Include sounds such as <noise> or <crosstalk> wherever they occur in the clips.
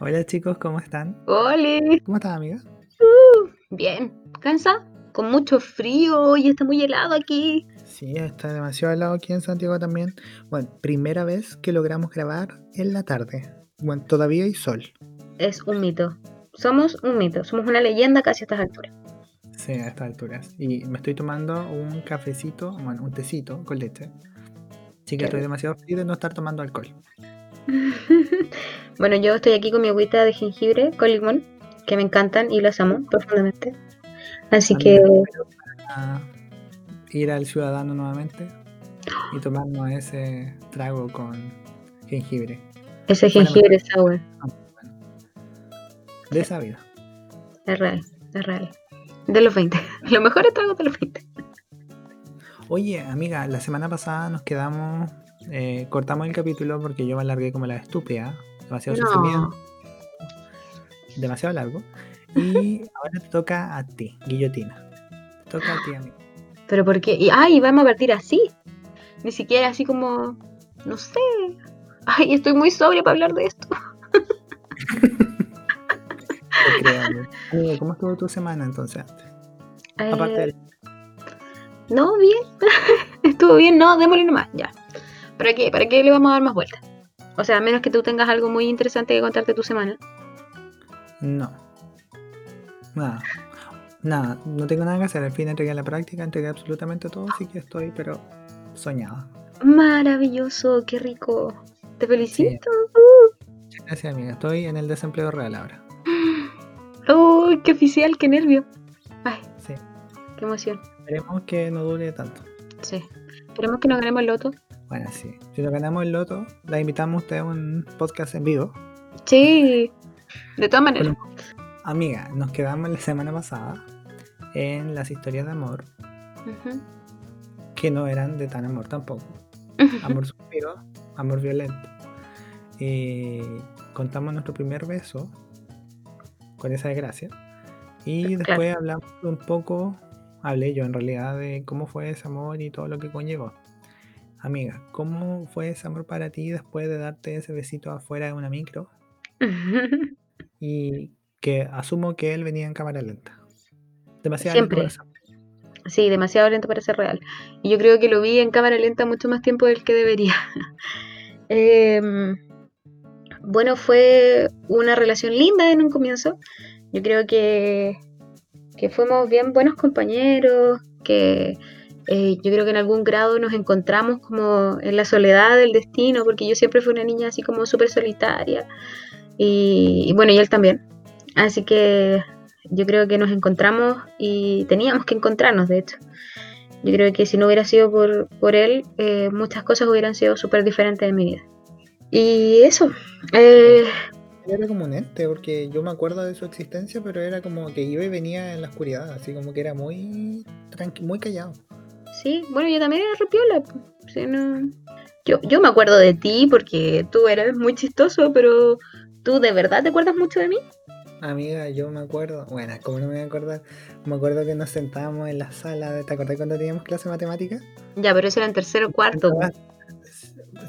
Hola chicos, ¿cómo están? Hola. ¿Cómo estás, amiga? Bien. ¿Cansa? Con mucho frío y está muy helado aquí. Sí, está demasiado helado aquí en Santiago también. Bueno, primera vez que logramos grabar en la tarde. Bueno, todavía hay sol. Es un mito. Somos un mito. Somos una leyenda casi a estas alturas. Sí, a estas alturas. Y me estoy tomando un cafecito, bueno, un tecito con leche. Sí que estoy demasiado feliz de no estar tomando alcohol. <laughs> bueno, yo estoy aquí con mi agüita de jengibre con limón, que me encantan y las amo profundamente. Así que ir al ciudadano nuevamente y tomarnos ese trago con jengibre. ese jengibre sour De esa vida. es real, es real. De los 20. <laughs> Lo mejor es tragos de los 20. Oye, amiga, la semana pasada nos quedamos, eh, cortamos el capítulo porque yo me alargué como la estúpida, demasiado sufrimiento, No. demasiado largo. Y <laughs> ahora te toca a ti, guillotina. Te toca a ti, amiga. Pero ¿por qué? Y, ay, vamos a partir así. Ni siquiera así como, no sé. Ay, estoy muy sobria para hablar de esto. <laughs> Amiga, <laughs> ¿Cómo estuvo tu semana entonces antes? Aparte Eh, del... No, bien. Estuvo bien, no, démosle nomás, ya. ¿Para qué? ¿Para qué le vamos a dar más vueltas? O sea, a menos que tú tengas algo muy interesante que contarte tu semana. No. Nada. Nada, no tengo nada que hacer. Al fin entregué la práctica, entregué absolutamente todo, así que estoy, pero soñada. Maravilloso, qué rico. Te felicito. Muchas Gracias, amiga. Estoy en el desempleo real ahora. <gasps> Uy, qué oficial, qué nervio. Ay, Sí. qué emoción. Esperemos que no dure tanto. Sí. Esperemos que nos ganemos el loto. Bueno, sí. Si nos ganamos el loto, la invitamos a usted a un podcast en vivo. Sí. De todas maneras. Amiga, nos quedamos la semana pasada en las historias de amor, que no eran de tan amor tampoco. Amor suspiro, amor violento. Y contamos nuestro primer beso con esa desgracia. Y Claro. después hablamos un poco, hablé yo en realidad de cómo fue ese amor y todo lo que conllevó. Amiga, ¿cómo fue ese amor para ti después de darte ese besito afuera de una micro? <laughs> Y que asumo que él venía en cámara lenta. Demasiado lento Siempre. para ser- Sí, demasiado lento para ser real. Y yo creo que lo vi en cámara lenta mucho más tiempo del que debería. <laughs> Em, bueno, fue una relación linda en un comienzo. Yo creo que, que fuimos bien buenos compañeros, que eh, yo creo que en algún grado nos encontramos como en la soledad del destino, porque yo siempre fui una niña así como súper solitaria. Y, y bueno, y él también. Así que yo creo que nos encontramos y teníamos que encontrarnos, de hecho. Yo creo que si no hubiera sido por, por él, eh, muchas cosas hubieran sido súper diferentes en mi vida. Y eso. eh, Era como un ente, porque yo me acuerdo de su existencia, pero era como que iba y venía en la oscuridad, así como que era muy tranqui muy callado. Sí, bueno, yo también era repiola. Sí, no- yo, yo me acuerdo de ti porque tú eras muy chistoso, pero ¿tú de verdad te acuerdas mucho de mí? Amiga, yo me acuerdo, bueno, como no me voy a acordar, me acuerdo que nos sentábamos en la sala, de, ¿te acordás cuando teníamos clase de matemáticas? Ya, pero eso era en tercero o cuarto.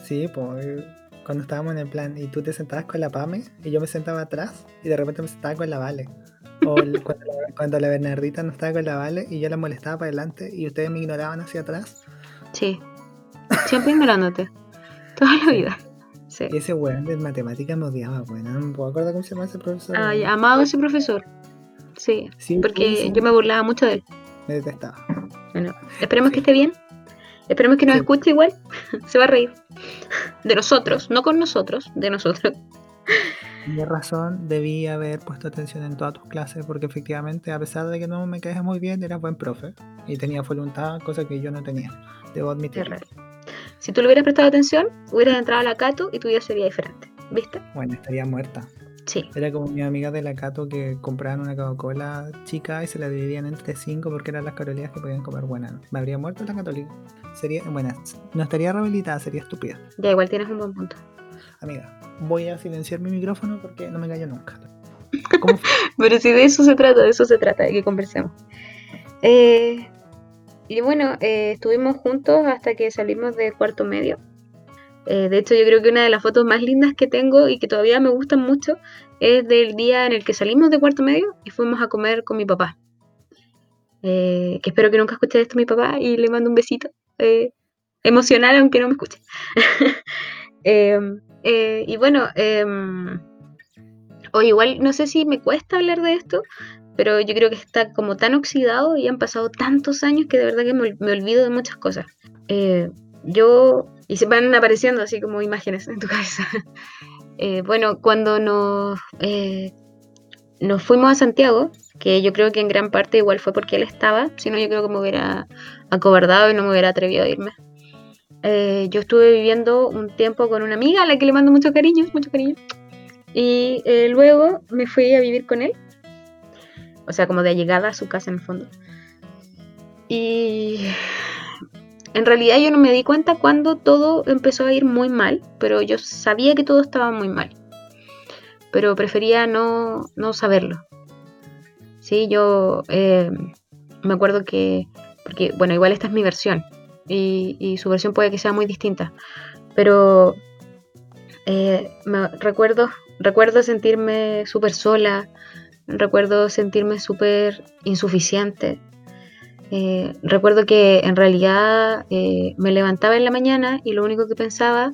Sí, pues, cuando estábamos en el plan, y tú te sentabas con la Pame, y yo me sentaba atrás, y de repente me sentaba con la Vale. O el- cuando, la, cuando la Bernardita no estaba con la Vale, y yo la molestaba para adelante, y ustedes me ignoraban hacia atrás. Sí. Siempre ignorándote. Toda la vida. Sí. Y ese weón de matemáticas me odiaba, bueno, no me acordar cómo se llama ese profesor. Ay, weón. amado ese profesor. Sí, Sí, porque sí, yo me burlaba mucho de él. me detestaba. Bueno, esperemos que esté bien. Esperemos que nos escuche igual. <laughs> Se va a reír. De nosotros, no con nosotros, de nosotros. Tienes razón, debí haber puesto atención en todas tus clases, porque efectivamente, a pesar de que no me caes muy bien, eras buen profe. Y tenía voluntad, cosa que yo no tenía. Debo admitirlo. real. Si tú le hubieras prestado atención, hubieras entrado a la Cato y tu vida sería diferente. ¿Viste? Bueno, estaría muerta. Sí. Era como mi amiga de la Cato que compraban una Coca-Cola chica y se la dividían entre cinco porque eran las calorías que podían comer buena. Me habría muerto la católica. Sería, bueno, no estaría rehabilitada, sería estúpida. Ya igual tienes un buen punto. Amiga, voy a silenciar mi micrófono porque no me callo nunca. <laughs> Pero si de eso se trata, de eso se trata, de que conversemos. Eh, y bueno, eh, estuvimos juntos hasta que salimos de cuarto medio. Eh, de hecho, yo creo que una de las fotos más lindas que tengo y que todavía me gustan mucho es del día en el que salimos de cuarto medio y fuimos a comer con mi papá. Que espero que nunca escuche esto mi papá y le mando un besito emocional aunque no me escuche. <laughs> Eh, y bueno, em, o igual no sé si me cuesta hablar de esto, pero yo creo que está como tan oxidado y han pasado tantos años que de verdad que me, olvido de muchas cosas. yo, y se van apareciendo así como imágenes en tu <laughs> cabeza. bueno, cuando nos, nos fuimos a Santiago, que yo creo que en gran parte igual fue porque él estaba, si no yo creo que me hubiera acobardado y no me hubiera atrevido a irme. Eh, yo estuve viviendo un tiempo con una amiga a la que le mando mucho cariño, mucho cariño, y eh, luego me fui a vivir con él, o sea, como de llegada a su casa en el fondo. Y en realidad yo no me di cuenta cuando todo empezó a ir muy mal, pero yo sabía que todo estaba muy mal. Pero prefería no, no saberlo. Sí, yo eh, me acuerdo que, porque bueno, igual esta es mi versión y, su versión puede que sea muy distinta, pero eh, me recuerdo, recuerdo sentirme súper sola, recuerdo sentirme súper insuficiente. Eh, recuerdo que en realidad me levantaba en la mañana y lo único que pensaba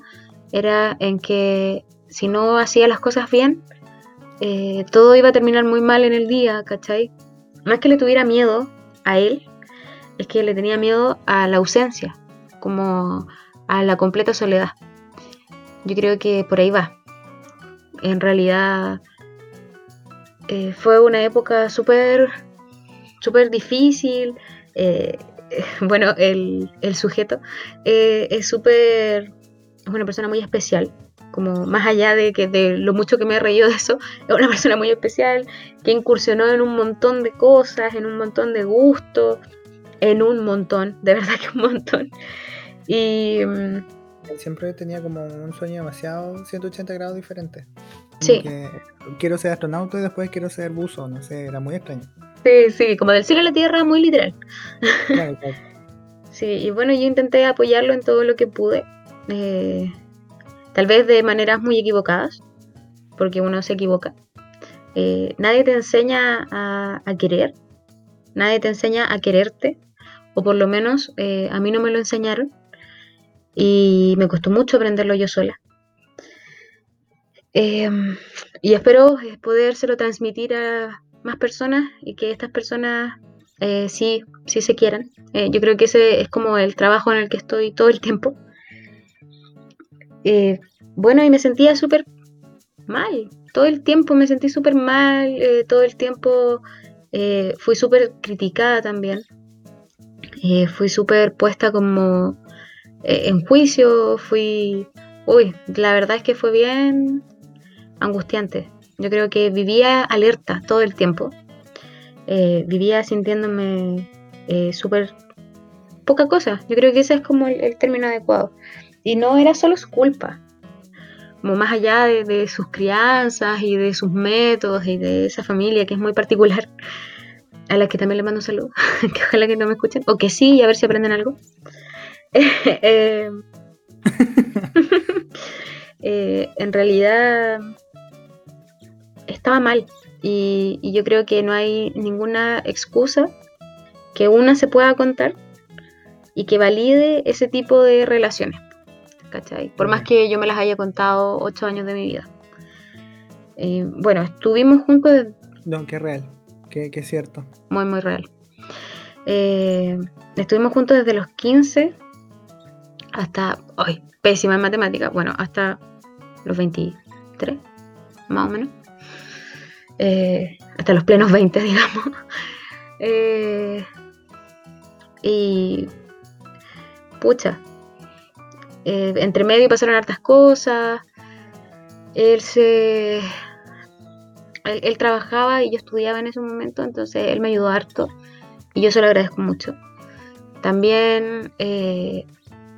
era en que si no hacía las cosas bien, eh, todo iba a terminar muy mal en el día, ¿cachai? No es que le tuviera miedo a él, es que le tenía miedo a la ausencia, como a la completa soledad. Yo creo que por ahí va. En realidad eh, fue una época súper súper difícil. Eh, <laughs> bueno, el, el sujeto es súper... es una persona muy especial como más allá de que de lo mucho que me he reído de eso, <laughs> es una persona muy especial que incursionó en un montón de cosas, en un montón de gustos, en un montón, de verdad que un montón. Y mm, siempre tenía como un sueño demasiado 180 grados diferente. sí. quiero ser astronauta y después quiero ser buzo, no sé, era muy extraño. Sí, sí, como del cielo a la tierra, muy literal. <laughs> Sí, y bueno, yo intenté apoyarlo en todo lo que pude. Eh, tal vez de maneras muy equivocadas, porque uno se equivoca. Eh, nadie te enseña a, querer, nadie te enseña a quererte, o por lo menos eh, a mí no me lo enseñaron, y me costó mucho aprenderlo yo sola. Em, y espero eh, podérselo transmitir a más personas y que estas personas sí, sí se quieran. yo creo que ese es como el trabajo en el que estoy todo el tiempo eh, bueno, y me sentía súper mal. Todo el tiempo me sentí súper mal, eh, todo el tiempo eh, fui súper criticada también. Fui súper puesta como en juicio, fui... Uy, la verdad es que fue bien angustiante. Yo creo que vivía alerta todo el tiempo. vivía sintiéndome súper poca cosa. Yo creo que ese es como el término adecuado. Y no era solo su culpa, como más allá de, sus crianzas y de sus métodos y de esa familia que es muy particular, a la que también le mando un saludo, <laughs> que ojalá que no me escuchen, o que sí, y a ver si aprenden algo. <laughs> Eh, <laughs> eh, en realidad estaba mal y, y yo creo que no hay ninguna excusa que una se pueda contar y que valide ese tipo de relaciones. Por más que yo me las haya contado ocho años de mi vida. Eh, bueno, estuvimos juntos. No, que real, que, es cierto. Muy, muy real. Eh, estuvimos juntos desde los 15 hasta. ¡Ay! Pésima en matemática. Bueno, hasta los 23, más o menos. Eh, hasta los plenos 20, <laughs> digamos. y. Pucha, eh, entre medio pasaron hartas cosas. Él se. Él, trabajaba y yo estudiaba en ese momento, entonces él me ayudó harto y yo se lo agradezco mucho. También, eh,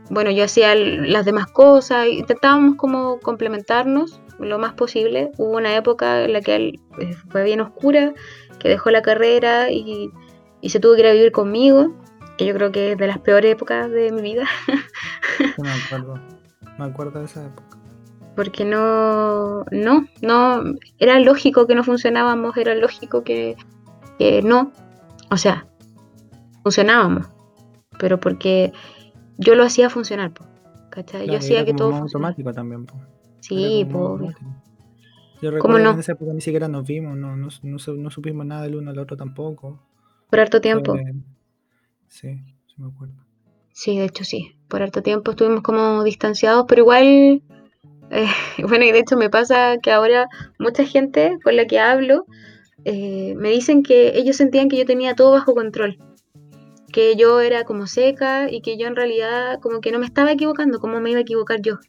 bueno, yo hacía las demás cosas, intentábamos como complementarnos lo más posible. Hubo una época en la que él eh, fue bien oscura, que dejó la carrera y, se tuvo que ir a vivir conmigo que yo creo que es de las peores épocas de mi vida. me acuerdo, me acuerdo de esa época. Porque no, no, no, era lógico que no funcionábamos, era lógico que, que no, o sea, funcionábamos, pero porque yo lo hacía funcionar, ¿cachai? yo hacía que todo automático también. Sí, pues. Yo recuerdo no? que en esa época ni siquiera nos vimos, no, no, no, supimos nada del uno al otro tampoco. Por harto tiempo. sí, sí me acuerdo. Sí, de hecho sí. Por harto tiempo estuvimos como distanciados, pero igual, eh, <laughs> bueno, y de hecho me pasa que ahora mucha gente con la que hablo eh, me dicen que ellos sentían que yo tenía todo bajo control, que yo era como seca y que yo en realidad como que no me estaba equivocando, como me iba a equivocar yo.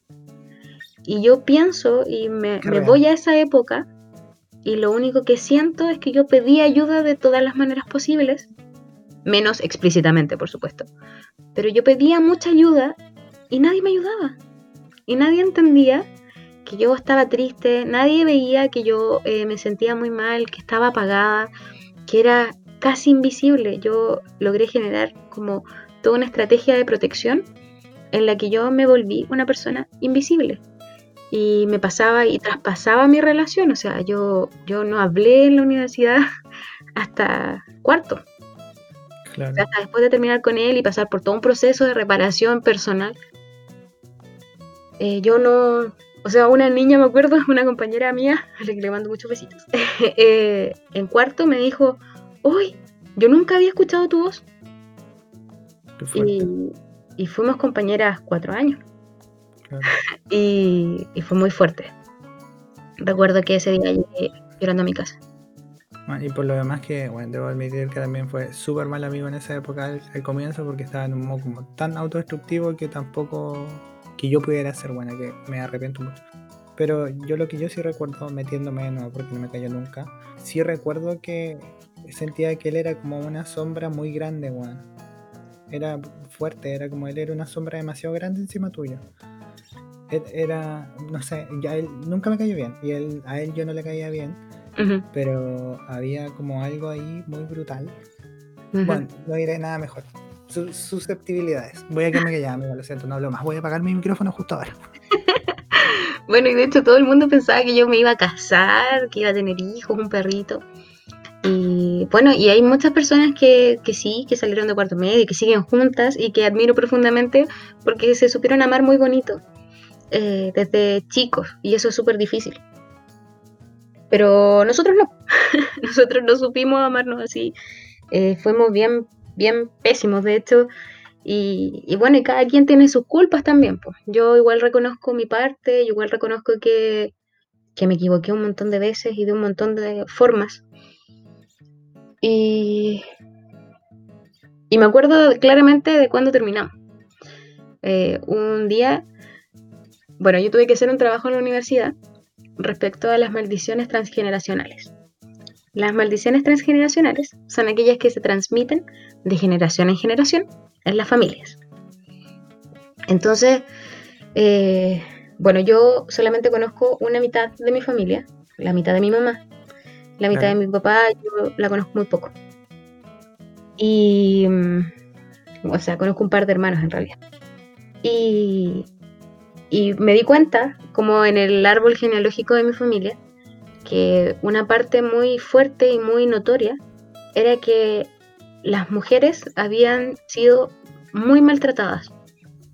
Y yo pienso y me, voy a esa época y lo único que siento es que yo pedí ayuda de todas las maneras posibles, menos explícitamente, por supuesto. Pero yo pedía mucha ayuda y nadie me ayudaba. Y nadie entendía que yo estaba triste, nadie veía que yo eh, me sentía muy mal, que estaba apagada, que era casi invisible. Yo logré generar como toda una estrategia de protección en la que yo me volví una persona invisible y me pasaba y traspasaba mi relación, o sea, yo, yo no hablé en la universidad <laughs> hasta cuarto. hasta después de terminar con él y pasar por todo un proceso de reparación personal. Eh, yo no, o sea, una niña, me acuerdo, <laughs> una compañera mía, a la que le mando muchos besitos, <laughs> eh, en cuarto me dijo, uy, yo nunca había escuchado tu voz. Y, y fuimos compañeras cuatro años. <laughs> y, fue muy fuerte. Recuerdo que ese día llegué llorando a mi casa. y por lo demás que, bueno, debo admitir que también fue súper mal amigo en esa época al, comienzo porque estaba en un modo como tan autodestructivo que tampoco que yo pudiera ser buena, que me arrepiento mucho. Pero yo lo que yo sí recuerdo, metiéndome de nuevo porque no me cayó nunca, sí recuerdo que sentía que él era como una sombra muy grande, bueno. Era fuerte, era como él era una sombra demasiado grande encima tuyo era, no sé, ya él nunca me cayó bien y él, a él yo no le caía bien, pero había como algo ahí muy brutal. Bueno, no diré nada mejor. Susceptibilidades. Voy a que me amigo, lo siento, no hablo más. Voy a apagar mi micrófono justo ahora. <laughs> bueno, y de hecho todo el mundo pensaba que yo me iba a casar, que iba a tener hijos, un perrito. Y bueno, y hay muchas personas que, sí, que salieron de cuarto medio, que siguen juntas y que admiro profundamente porque se supieron amar muy bonito. Eh, desde chicos y eso es súper difícil. Pero nosotros no, <laughs> nosotros no supimos amarnos así, eh, fuimos bien, bien pésimos de hecho. Y, bueno, y cada quien tiene sus culpas también. Pues. Yo igual reconozco mi parte, yo igual reconozco que, que me equivoqué un montón de veces y de un montón de formas. Y, y me acuerdo claramente de cuando terminamos. Eh, un día bueno, yo tuve que hacer un trabajo en la universidad respecto a las maldiciones transgeneracionales. Las maldiciones transgeneracionales son aquellas que se transmiten de generación en generación en las familias. Entonces, eh, bueno, yo solamente conozco una mitad de mi familia, la mitad de mi mamá, la mitad de mi papá, yo la conozco muy poco. Y, mm, o sea, conozco un par de hermanos en realidad. Y y me di cuenta, como en el árbol genealógico de mi familia, que una parte muy fuerte y muy notoria era que las mujeres habían sido muy maltratadas,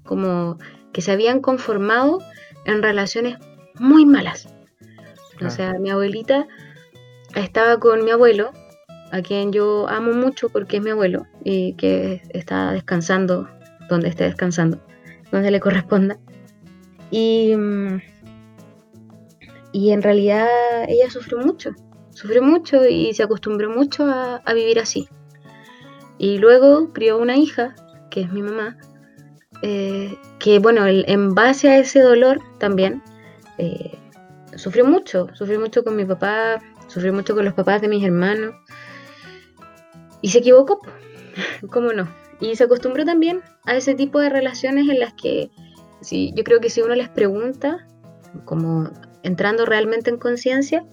como que se habían conformado en relaciones muy malas. O sea, mi abuelita estaba con mi abuelo, a quien yo amo mucho porque es mi abuelo y que está descansando donde esté descansando, donde le corresponda. Y, mm, y en realidad ella sufrió mucho, sufrió mucho y se acostumbró mucho a, vivir así. Y luego crió una hija, que es mi mamá, eh, que bueno, en base a ese dolor también, eh, sufrió mucho, sufrió mucho con mi papá, sufrió mucho con los papás de mis hermanos. Y se equivocó, <laughs> ¿cómo no? Y se acostumbró también a ese tipo de relaciones en las que Sí, yo creo que si uno les pregunta, como entrando realmente en conciencia,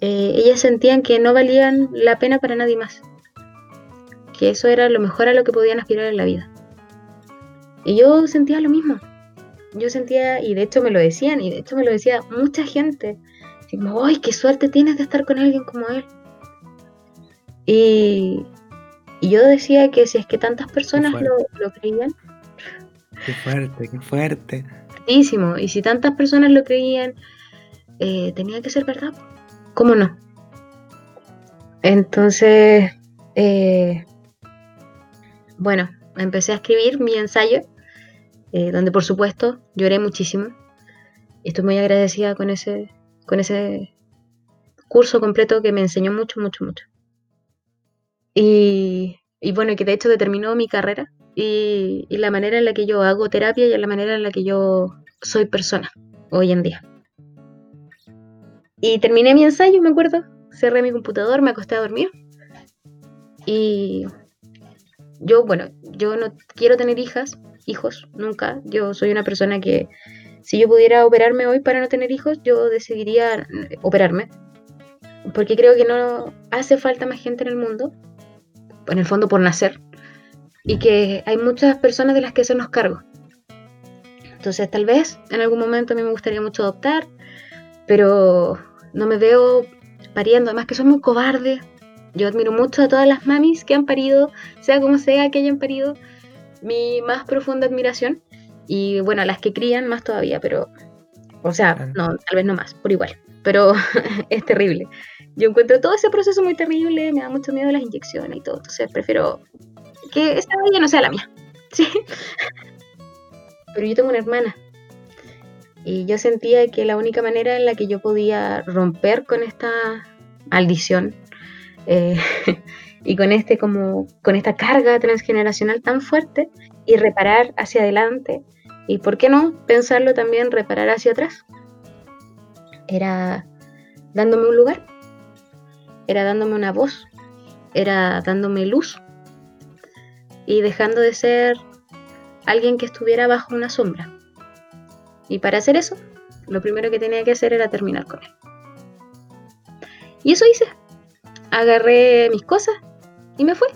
eh, ellas sentían que no valían la pena para nadie más. Que eso era lo mejor a lo que podían aspirar en la vida. Y yo sentía lo mismo. yo sentía, y de hecho me lo decían, y de hecho me lo decía mucha gente, así como, ¡ay, qué suerte tienes de estar con alguien como él! Y, y yo decía que si es que tantas personas lo, lo, creían. Qué fuerte, qué fuerte. Fuertísimo. Y si tantas personas lo creían, eh, tenía que ser verdad. ¿Cómo no? Entonces, eh, bueno, empecé a escribir mi ensayo, eh, donde por supuesto lloré muchísimo. Estoy muy agradecida con ese, con ese curso completo que me enseñó mucho, mucho, mucho. Y, y bueno, que de hecho determinó mi carrera y, y, la manera en la que yo hago terapia y la manera en la que yo soy persona hoy en día. Y terminé mi ensayo, me acuerdo, cerré mi computador, me acosté a dormir y yo, bueno, yo no quiero tener hijas, hijos, nunca. Yo soy una persona que si yo pudiera operarme hoy para no tener hijos, yo decidiría operarme. Porque creo que no hace falta más gente en el mundo, en el fondo por nacer, y que hay muchas personas de las que se nos cargo. Entonces tal vez en algún momento a mí me gustaría mucho adoptar, pero no me veo pariendo, además que soy muy cobarde, yo admiro mucho a todas las mamis que han parido, sea como sea que hayan parido, mi más profunda admiración. Y bueno, a las que crían más todavía, pero, o sea, no, tal vez no más, por igual, pero <laughs> es terrible. Yo encuentro todo ese proceso muy terrible, me da mucho miedo las inyecciones y todo, entonces prefiero que esta vida no sea la mía. <laughs> ¿sí? Pero yo tengo una hermana y yo sentía que la única manera en la que yo podía romper con esta maldición eh, <laughs> y con este como con esta carga transgeneracional tan fuerte y reparar hacia adelante y por qué no pensarlo también reparar hacia atrás era dándome un lugar era dándome una voz era dándome luz y dejando de ser alguien que estuviera bajo una sombra y para hacer eso lo primero que tenía que hacer era terminar con él y eso hice agarré mis cosas y me fui.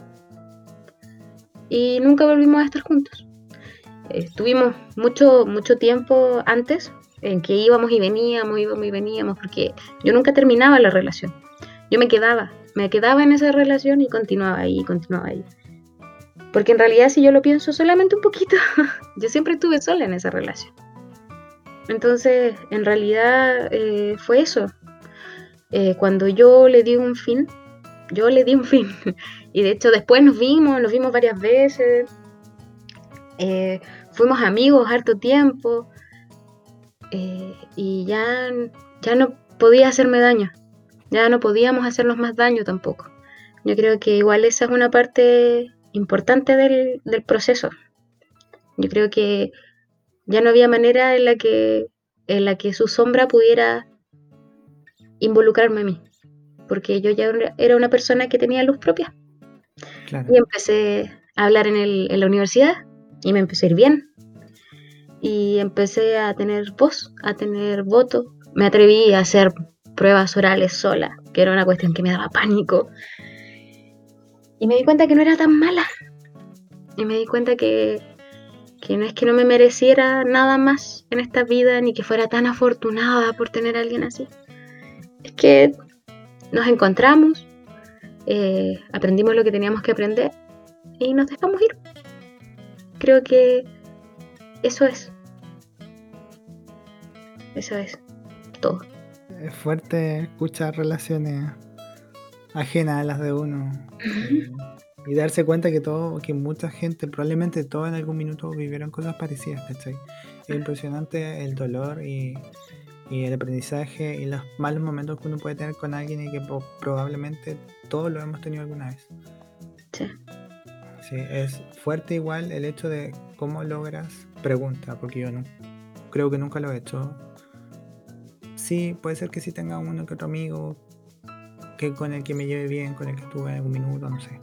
Y nunca volvimos a estar juntos. Estuvimos mucho, mucho tiempo antes en que íbamos y veníamos, íbamos y veníamos, porque yo nunca terminaba la relación. Yo me quedaba, me quedaba en esa relación y continuaba ahí, continuaba ahí. Porque en realidad si yo lo pienso solamente un poquito, <laughs> yo siempre estuve sola en esa relación. Entonces, en realidad eh, fue eso. Eh, cuando yo le di un fin, yo le di un fin. <laughs> Y de hecho después nos vimos, nos vimos varias veces. Eh, fuimos amigos harto tiempo. Y ya, ya no podía hacerme daño. Ya no podíamos hacernos más daño tampoco. Yo creo que igual esa es una parte importante del, del proceso. Yo creo que ya no había manera en la que, en la que su sombra pudiera involucrarme a mí porque yo ya era una persona que tenía luz propia. Y empecé a hablar en, la universidad y me empecé a ir bien. Y empecé a tener voz, a tener voto. Me atreví a hacer pruebas orales sola, que era una cuestión que me daba pánico. Y me di cuenta que no era tan mala. Y me di cuenta que, que no es que no me mereciera nada más en esta vida, ni que fuera tan afortunada por tener a alguien así. Es que nos encontramos, eh, aprendimos lo que teníamos que aprender y nos dejamos ir. Creo que eso es. Eso es todo. Es fuerte escuchar relaciones ajenas a las de uno. Y darse cuenta que todo, que mucha gente, probablemente todos en algún minuto vivieron cosas parecidas, ¿cachai? Es impresionante el dolor y, y el aprendizaje y los malos momentos que uno puede tener con alguien y que probablemente todos lo hemos tenido alguna vez. Sí. Sí, es fuerte igual el hecho de cómo logras pregunta, porque yo no creo que nunca lo he hecho. Sí, puede ser que sí tenga uno que otro amigo que con el que me lleve bien, con el que estuve en algún minuto, no sé.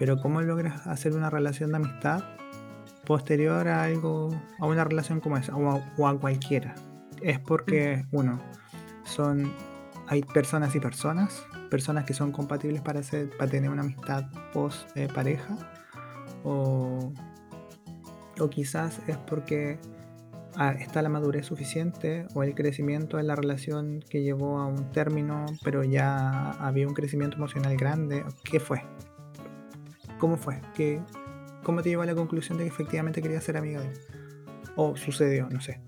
Pero cómo logras hacer una relación de amistad posterior a algo, a una relación como esa, o a cualquiera es porque, uno, son, hay personas y personas, personas que son compatibles para, hacer, para tener una amistad post eh, pareja, o, o quizás es porque ah, está la madurez suficiente o el crecimiento en la relación que llevó a un término, pero ya había un crecimiento emocional grande. ¿Qué fue? ¿Cómo fue? ¿Qué, ¿Cómo te llevó a la conclusión de que efectivamente querías ser amiga de él? ¿O sucedió? No sé.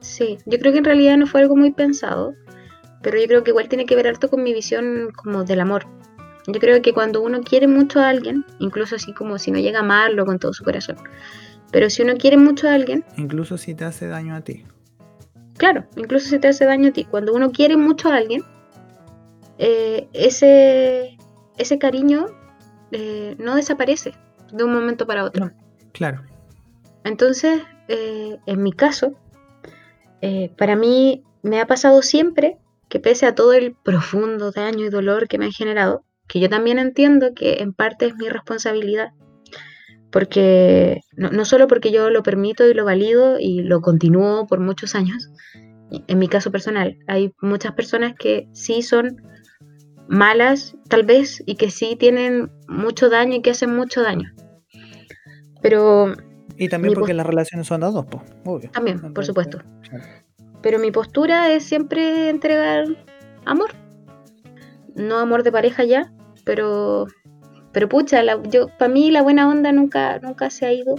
Sí, yo creo que en realidad no fue algo muy pensado, pero yo creo que igual tiene que ver harto con mi visión como del amor. Yo creo que cuando uno quiere mucho a alguien, incluso así como si no llega a amarlo con todo su corazón, pero si uno quiere mucho a alguien... Incluso si te hace daño a ti. Claro, incluso si te hace daño a ti. Cuando uno quiere mucho a alguien, eh, ese, ese cariño eh, no desaparece de un momento para otro. claro. Entonces, eh, en mi caso, para mí me ha pasado siempre que pese a todo el profundo daño y dolor que me han generado, que yo también entiendo que en parte es mi responsabilidad, porque no, solo porque yo lo permito y lo valido y lo continúo por muchos años, en mi caso personal, hay muchas personas que sí son malas, tal vez, y que sí tienen mucho daño y que hacen mucho daño. Pero... Y también porque las relaciones son dadas, pues, obvio. También, por supuesto. Pero mi postura es siempre entregar amor. No amor de pareja ya, pero pero pucha, yo para mí la buena onda nunca nunca se ha ido.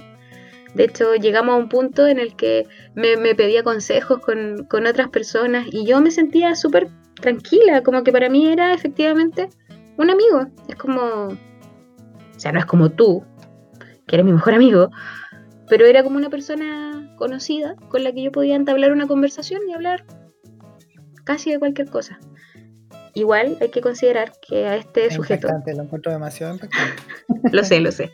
De hecho, llegamos a un punto en el que me, pedía consejos con, con, otras personas y yo me sentía súper tranquila, como que para mí era efectivamente un amigo. Es como, o sea, no es como tú, que eres mi mejor amigo, pero era como una persona conocida con la que yo podía entablar una conversación y hablar casi de cualquier cosa. Igual hay que considerar que a este sujeto. Lo encuentro demasiado impactante. <laughs> lo sé, lo sé.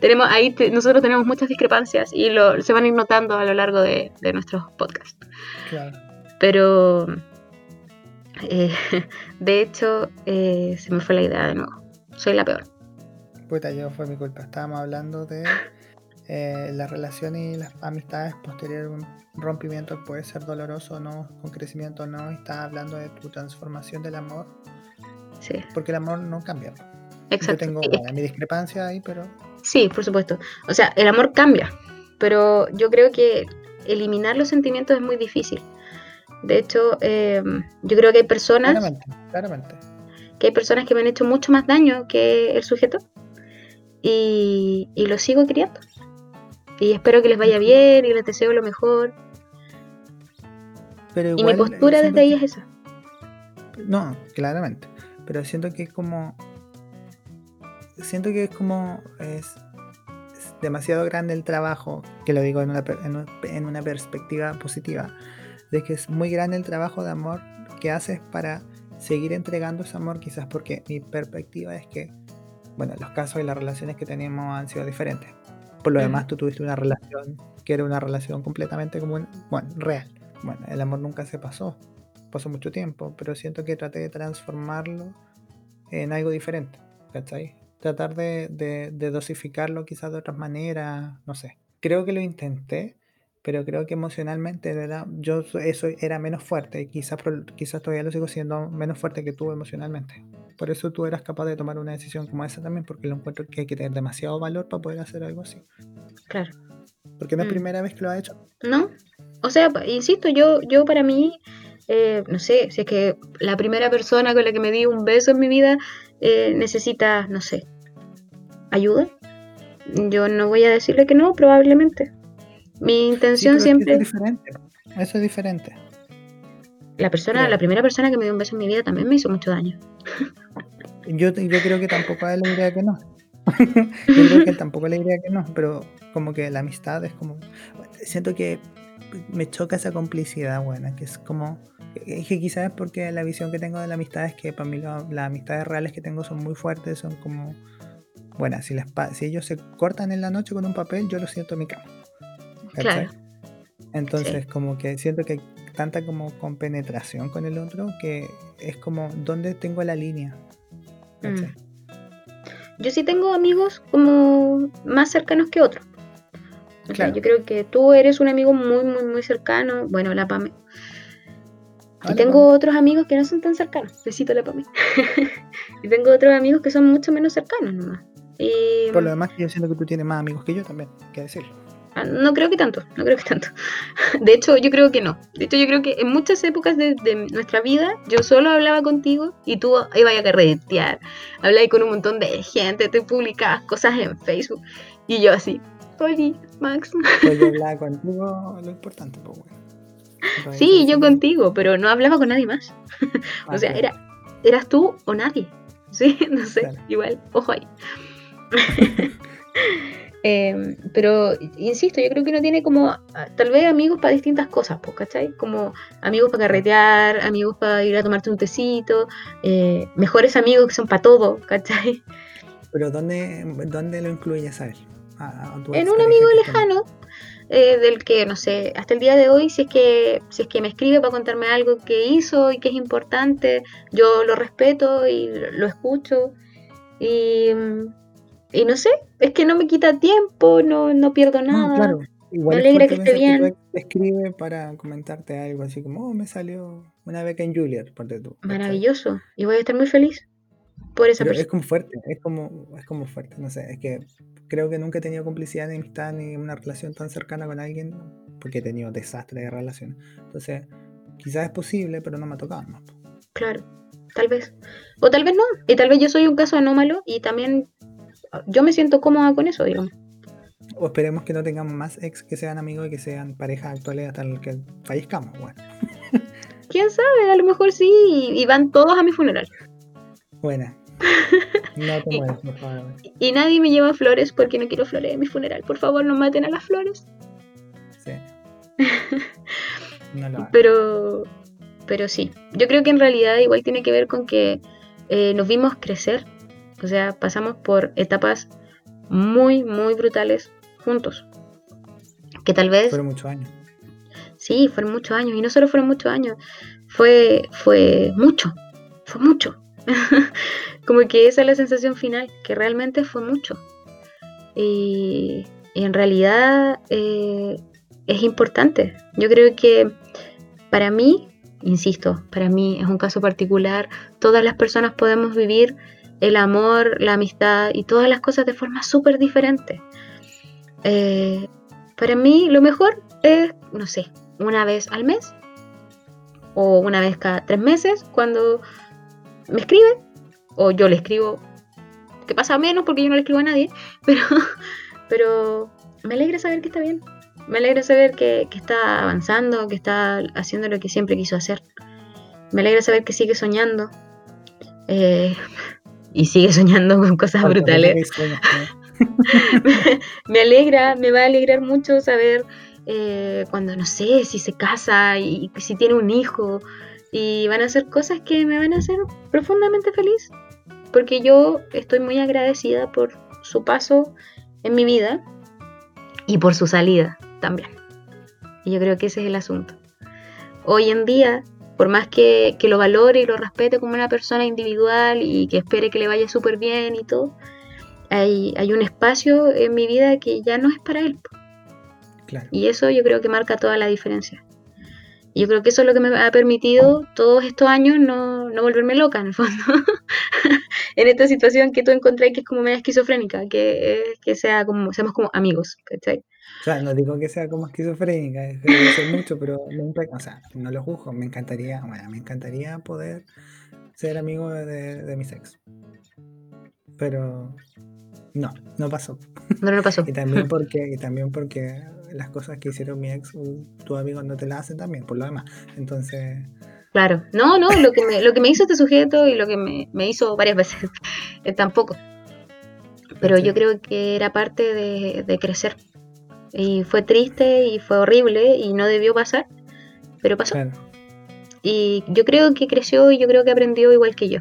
Tenemos, ahí nosotros tenemos muchas discrepancias y lo, se van a ir notando a lo largo de, nuestros podcasts. Claro. Pero, eh, <laughs> de hecho, eh, se me fue la idea de nuevo. Soy la peor. Puta, yo fue mi culpa. Estábamos hablando de <laughs> eh, la relación y las amistades posterior a un rompimiento puede ser doloroso o no, con crecimiento o no, está hablando de tu transformación del amor. Sí. Porque el amor no cambia. Exacto. Yo tengo mi discrepancia ahí, pero... Sí, por supuesto. O sea, el amor cambia, pero yo creo que eliminar los sentimientos es muy difícil. De hecho, eh, yo creo que hay personas... Claramente, claramente. Que hay personas que me han hecho mucho más daño que el sujeto y, y lo sigo queriendo. Y espero que les vaya bien y les deseo lo mejor. Pero y mi postura desde ahí es esa. No, claramente. Pero siento que es como. Siento que es como. Es, demasiado grande el trabajo, que lo digo en una, en una perspectiva positiva, de que es muy grande el trabajo de amor que haces para seguir entregando ese amor, quizás porque mi perspectiva es que, bueno, los casos y las relaciones que tenemos han sido diferentes. Por lo demás, tú tuviste una relación que era una relación completamente como, bueno, real. Bueno, el amor nunca se pasó, pasó mucho tiempo, pero siento que traté de transformarlo en algo diferente, ¿cachai? Tratar de, de, dosificarlo quizás de otras maneras, no sé. Creo que lo intenté, pero creo que emocionalmente ¿verdad? yo eso era menos fuerte y quizás, quizás todavía lo sigo siendo menos fuerte que tú emocionalmente. Por eso tú eras capaz de tomar una decisión como esa también, porque lo encuentro que hay que tener demasiado valor para poder hacer algo así. Claro. Porque no es mm. primera vez que lo ha hecho. No. O sea, insisto, yo, yo para mí, eh, no sé, si es que la primera persona con la que me di un beso en mi vida eh, necesita, no sé, ayuda. Yo no voy a decirle que no, probablemente. Mi intención siempre. Eso es diferente. Eso es diferente. La persona, la primera persona que me dio un beso en mi vida también me hizo mucho daño. Yo, yo creo que tampoco a él le diría que no. <laughs> yo creo que tampoco le diría que no, pero como que la amistad es como. Siento que me choca esa complicidad buena, que es como. Es que quizás es porque la visión que tengo de la amistad es que para mí las amistades reales que tengo son muy fuertes, son como. Bueno, si, les, si ellos se cortan en la noche con un papel, yo lo siento en mi cama. Claro. Entonces, como que siento que hay tanta como compenetración con el otro que es como, ¿dónde tengo la línea? Mm. Yo sí tengo amigos como más cercanos que otros. yo creo que tú eres un amigo muy, muy, muy cercano. Bueno, la PAME. y tengo otros amigos que no son tan cercanos. Besito la PAME. <laughs> y tengo otros amigos que son mucho menos cercanos nomás. Por lo demás, yo siento que tú tienes más amigos que yo también, que decirlo. Ah, No creo que tanto, no creo que tanto. <laughs> De hecho, yo creo que no. De hecho, yo creo que en muchas épocas de, de nuestra vida, yo solo hablaba contigo y tú ibas a carretear, hablabas con un montón de gente, te publicabas cosas en Facebook y yo así, oye, Max. Pues yo <laughs> hablaba contigo lo importante, pues bueno. Sí, yo contigo, pero no hablaba con nadie más. Ah, <laughs> O sea, era, eras tú o nadie. Sí, no sé, Claro. igual, ojo ahí. Em, pero, insisto, yo creo que uno tiene como, ah, tal vez amigos para distintas cosas, pues, ¿cachai? Como amigos para carretear, amigos para ir a tomarte un tecito, eh, mejores amigos que son para todo, ¿cachai? Pero ¿dónde, ¿dónde lo incluyes a él? A- a tu En un amigo lejano, eh, del que, no sé, hasta el día de hoy, si es que si es que me escribe para contarme algo que hizo y que es importante, yo lo respeto y lo escucho. Y, mm, y no sé, es que no me quita tiempo, no, no pierdo nada. No, claro. Igual Me alegra que esté bien. te escribe para comentarte algo así como, oh, me salió una beca en Juilliard, ponte tú. Maravilloso. Y voy a estar muy feliz por esa Pero es como fuerte, es como, es como fuerte, no sé, es que creo que nunca he tenido complicidad ni amistad ni una relación tan cercana con alguien, porque he tenido desastres de relaciones. Entonces, quizás es posible, pero no me ha tocado más. Claro, tal vez. O tal vez no. Y tal vez yo soy un caso anómalo y también yo me siento cómoda con eso, digamos. O esperemos que no tengamos más ex que sean amigos y que sean parejas actuales hasta el que fallezcamos. Bueno, <laughs> ¿Quién sabe? A lo mejor sí. Y, van todos a mi funeral. buena. <laughs> No te mueras, por favor. Y nadie me lleva flores porque no quiero flores en mi funeral. Por favor, no maten a las flores. Sí. No lo. Pero, pero sí, yo creo que en realidad igual tiene que ver con que eh, nos vimos crecer. O sea, pasamos por etapas muy, muy brutales juntos. Que tal vez, Fueron muchos años. sí, fueron muchos años. Y no solo fueron muchos años, fue, fue mucho, fue mucho. <laughs> Como que esa es la sensación final, que realmente fue mucho. Y, y en realidad eh, es importante. Yo creo que para mí, insisto, para mí es un caso particular, todas las personas podemos vivir el amor, la amistad y todas las cosas de forma súper diferente. Eh, para mí lo mejor es, no sé, una vez al mes o una vez cada tres meses cuando me escribe o yo le escribo, que pasa menos porque yo no le escribo a nadie, <laughs> pero, me alegra saber que está bien. Me alegra saber que, que está avanzando, que está haciendo lo que siempre quiso hacer. Me alegra saber que sigue soñando. eh, y sigue <laughs> soñando con cosas Falta brutales. <laughs> me alegra, me va a alegrar mucho saber eh, cuando, no sé, si se casa y, y si tiene un hijo. Y van a hacer cosas que me van a hacer profundamente feliz. Porque yo estoy muy agradecida por su paso en mi vida y por su salida también. Y yo creo que ese es el asunto. Hoy en día, por más que, que lo valore y lo respete como una persona individual y que espere que le vaya súper bien y todo, hay, hay un espacio en mi vida que ya no es para él. Claro. Y eso yo creo que marca toda la diferencia. Yo creo que eso es lo que me ha permitido todos estos años no, no volverme loca, en el fondo. <laughs> en esta situación que tú encontrás que es como media esquizofrénica, que, que sea como, seamos como amigos, ¿cachai? O sea, no digo que sea como esquizofrénica, es ser mucho, pero nunca, o sea, no lo juzgo. Me encantaría, bueno, me encantaría poder ser amigo de, de mis ex. Pero no, no pasó. No, no pasó. <laughs> Y también porque, y también porque las cosas que hicieron mi ex, uh, tus amigos no te las hacen también, por lo demás. Entonces, Claro. No, no, lo que me, lo que me hizo este sujeto y lo que me, me hizo varias veces, <laughs> eh, tampoco. Pero yo creo que era parte de, de crecer. Y fue triste y fue horrible y no debió pasar, pero pasó. Claro. Y yo creo que creció y yo creo que aprendió igual que yo.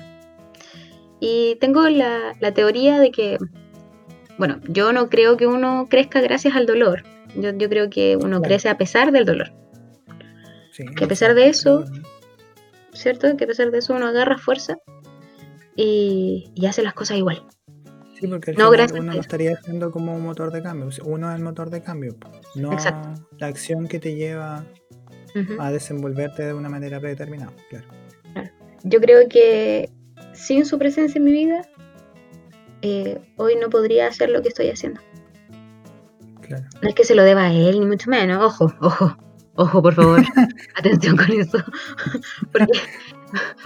Y tengo la, la teoría de que, bueno, yo no creo que uno crezca gracias al dolor. Yo, yo creo que uno Claro. crece a pesar del dolor, Sí, Que a pesar de eso- ¿cierto? Que a pesar de eso uno agarra fuerza y, y hace las cosas igual. Sí, porque al No, final gracias uno no estaría siendo como un motor de cambio. Uno es el motor de cambio, no Exacto. la acción que te lleva a desenvolverte de una manera predeterminada. Claro. Yo creo que sin su presencia en mi vida, eh, hoy no podría hacer lo que estoy haciendo. Claro. No es que se lo deba a él, ni mucho menos. Ojo, ojo, ojo, por favor. <laughs> Atención con eso. <laughs> porque,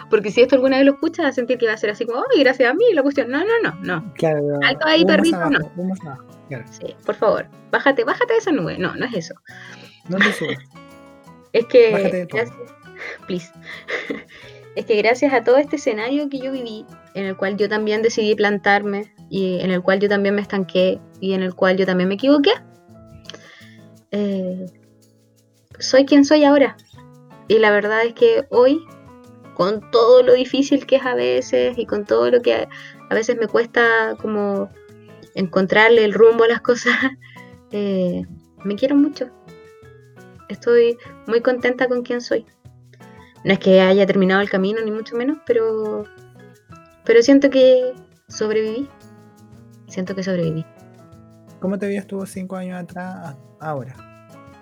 porque si esto alguna vez lo escuchas, vas a sentir que va a ser así como, ay, gracias a mí, la cuestión. No, no, no, no. Claro. Alto ahí, perrito, abajo, no. uno más abajo, Claro. Sí, por favor, bájate, bájate de esa nube. No, no es eso. No te subas. Es que. Bájate gracias, <laughs> please. es que gracias a todo este escenario que yo viví, en el cual yo también decidí plantarme, y en el cual yo también me estanqué, y en el cual yo también me equivoqué, eh, soy quien soy ahora. Y la verdad es que hoy, con todo lo difícil que es a veces, y con todo lo que a, a veces me cuesta como encontrarle el rumbo a las <laughs> cosas, eh, me quiero mucho. Estoy muy contenta con quien soy. No es que haya terminado el camino, ni mucho menos, pero, pero siento que sobreviví. Siento que sobreviví. ¿Cómo te veías tú cinco años atrás ahora?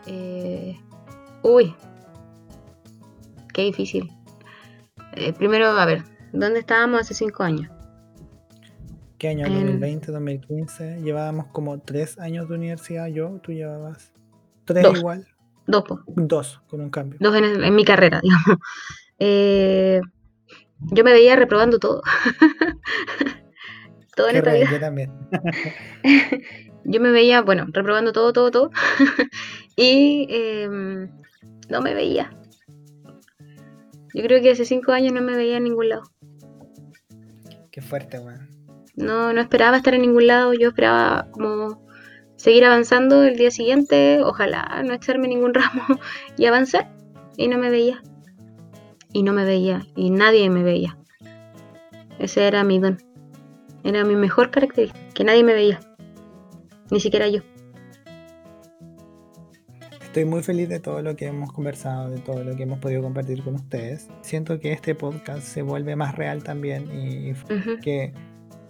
Eh, uy, qué difícil. Eh, primero, a ver, ¿dónde estábamos hace cinco años? ¿Qué año? En- 2020, 2015. Llevábamos como tres años de universidad. Yo, tú llevabas tres Dos. igual. Dos, po. Dos, con un cambio. dos en, en mi carrera, <laughs> digamos. Eh, yo me veía reprobando todo. <laughs> todo en esta re- vida. yo también. <laughs> Yo me veía, bueno, reprobando todo, todo, todo. y em, no me veía. Yo creo que hace cinco años no me veía en ningún lado. Qué fuerte, weón. No, no esperaba estar en ningún lado. Yo esperaba como seguir avanzando el día siguiente. Ojalá no echarme ningún <laughs> ramo y avanzar. Y no me veía. Y no me veía. Y nadie me veía. Ese era mi don. Era mi mejor característica. Que nadie me veía. Ni siquiera yo. Estoy muy feliz de todo lo que hemos conversado, de todo lo que hemos podido compartir con ustedes. Siento que este podcast se vuelve más real también y que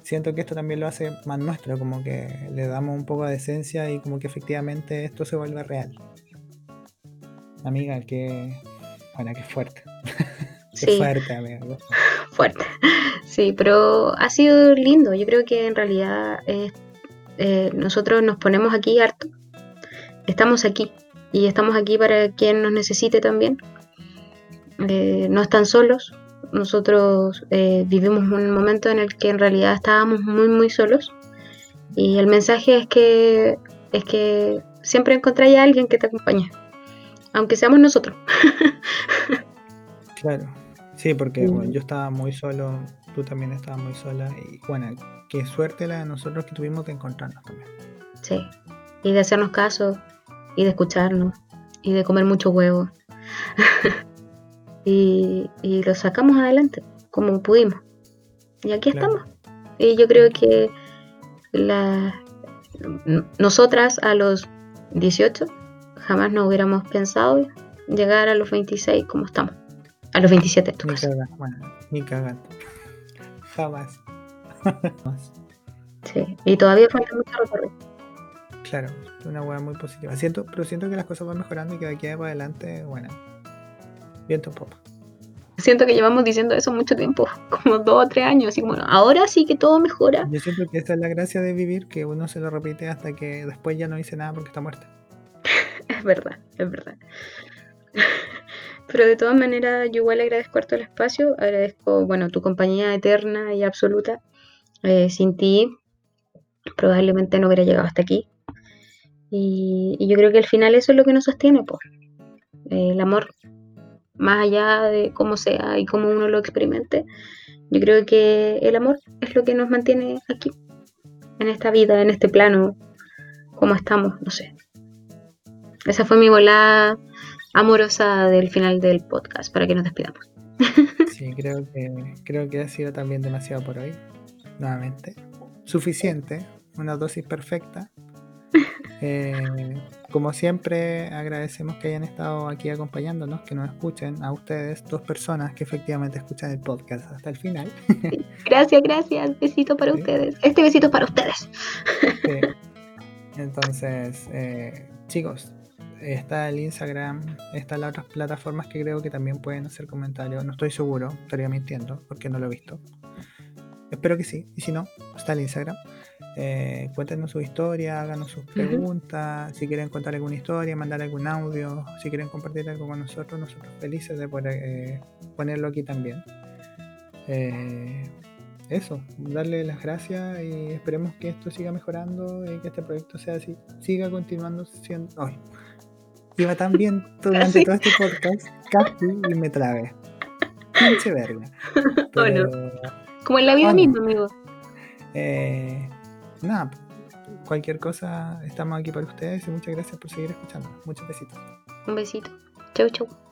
siento que esto también lo hace más nuestro, como que le damos un poco de esencia y como que efectivamente esto se vuelve real. Amiga, que... Bueno, qué fuerte. <laughs> Qué Sí. fuerte, amiga. fuerte. Sí, pero ha sido lindo. Yo creo que en realidad eh, eh, nosotros nos ponemos aquí harto. Estamos aquí y estamos aquí para quien nos necesite también. Eh, no están solos. Nosotros eh, vivimos un momento en el que en realidad estábamos muy muy solos y el mensaje es que es que siempre encontráis a alguien que te acompañe, aunque seamos nosotros. <laughs> Claro. Sí, porque bueno, yo estaba muy solo, tú también estabas muy sola y bueno, qué suerte la de nosotros que tuvimos de encontrarnos también. Sí. Y de hacernos caso, y de escucharnos, y de comer mucho huevo. <laughs> y, y lo sacamos adelante, como pudimos. Y aquí Claro. estamos. Y yo creo que la, nosotras a los 18 jamás nos hubiéramos pensado llegar a los 26 como estamos. A los 27 en tu Ni caso. cagando, bueno, ni cagando. Jamás. Jamás. <laughs> Sí. Y todavía falta mucho recorrido. Claro, una hueá muy positiva. Siento, pero siento que las cosas van mejorando y que de aquí para adelante, bueno, viento en popa. Siento que llevamos diciendo eso mucho tiempo, <laughs> como dos o tres años, así como, ahora sí que todo mejora. Yo siento que esa es la gracia de vivir, que uno se lo repite hasta que después ya no dice nada porque está muerta. <laughs> Es verdad, es verdad. <laughs> Pero de todas maneras, yo igual agradezco harto el espacio, agradezco, bueno, tu compañía eterna y absoluta. Eh, sin ti, probablemente no hubiera llegado hasta aquí. Y, yo creo que al final eso es lo que nos sostiene, pues. el amor, más allá de cómo sea y cómo uno lo experimente, yo creo que el amor es lo que nos mantiene aquí, en esta vida, en este plano, como estamos, no sé. Esa fue mi volada amorosa del final del podcast para que nos despidamos. <laughs> Sí, creo que, creo que ha sido también demasiado por hoy. Nuevamente. Suficiente, una dosis perfecta. Eh, como siempre, agradecemos que hayan estado aquí acompañándonos, que nos escuchen a ustedes, dos personas que efectivamente escuchan el podcast hasta el final. Gracias, gracias. Besito para Sí. ustedes. Este besito es para ustedes. Sí. Entonces, eh, chicos, está el Instagram, están las otras plataformas que creo que también pueden hacer comentarios. No estoy seguro, estaría mintiendo porque no lo he visto. Espero que sí, y si no, está el Instagram. Eh, cuéntenos su historia, háganos sus preguntas, si quieren contar alguna historia, mandar algún audio, si quieren compartir algo con nosotros, nosotros felices de poder eh, ponerlo aquí también. Eh, eso, darle las gracias y esperemos que esto siga mejorando y que este proyecto sea así, siga continuando siendo... Ay, iba tan bien <laughs> durante todo este podcast, casi y me trabé. Pinche verga. <laughs> Pero, Como en la vida misma, amigo. Eh, nada, cualquier cosa, estamos aquí para ustedes y muchas gracias por seguir escuchando. Muchos besitos. Un besito. Chau, chau.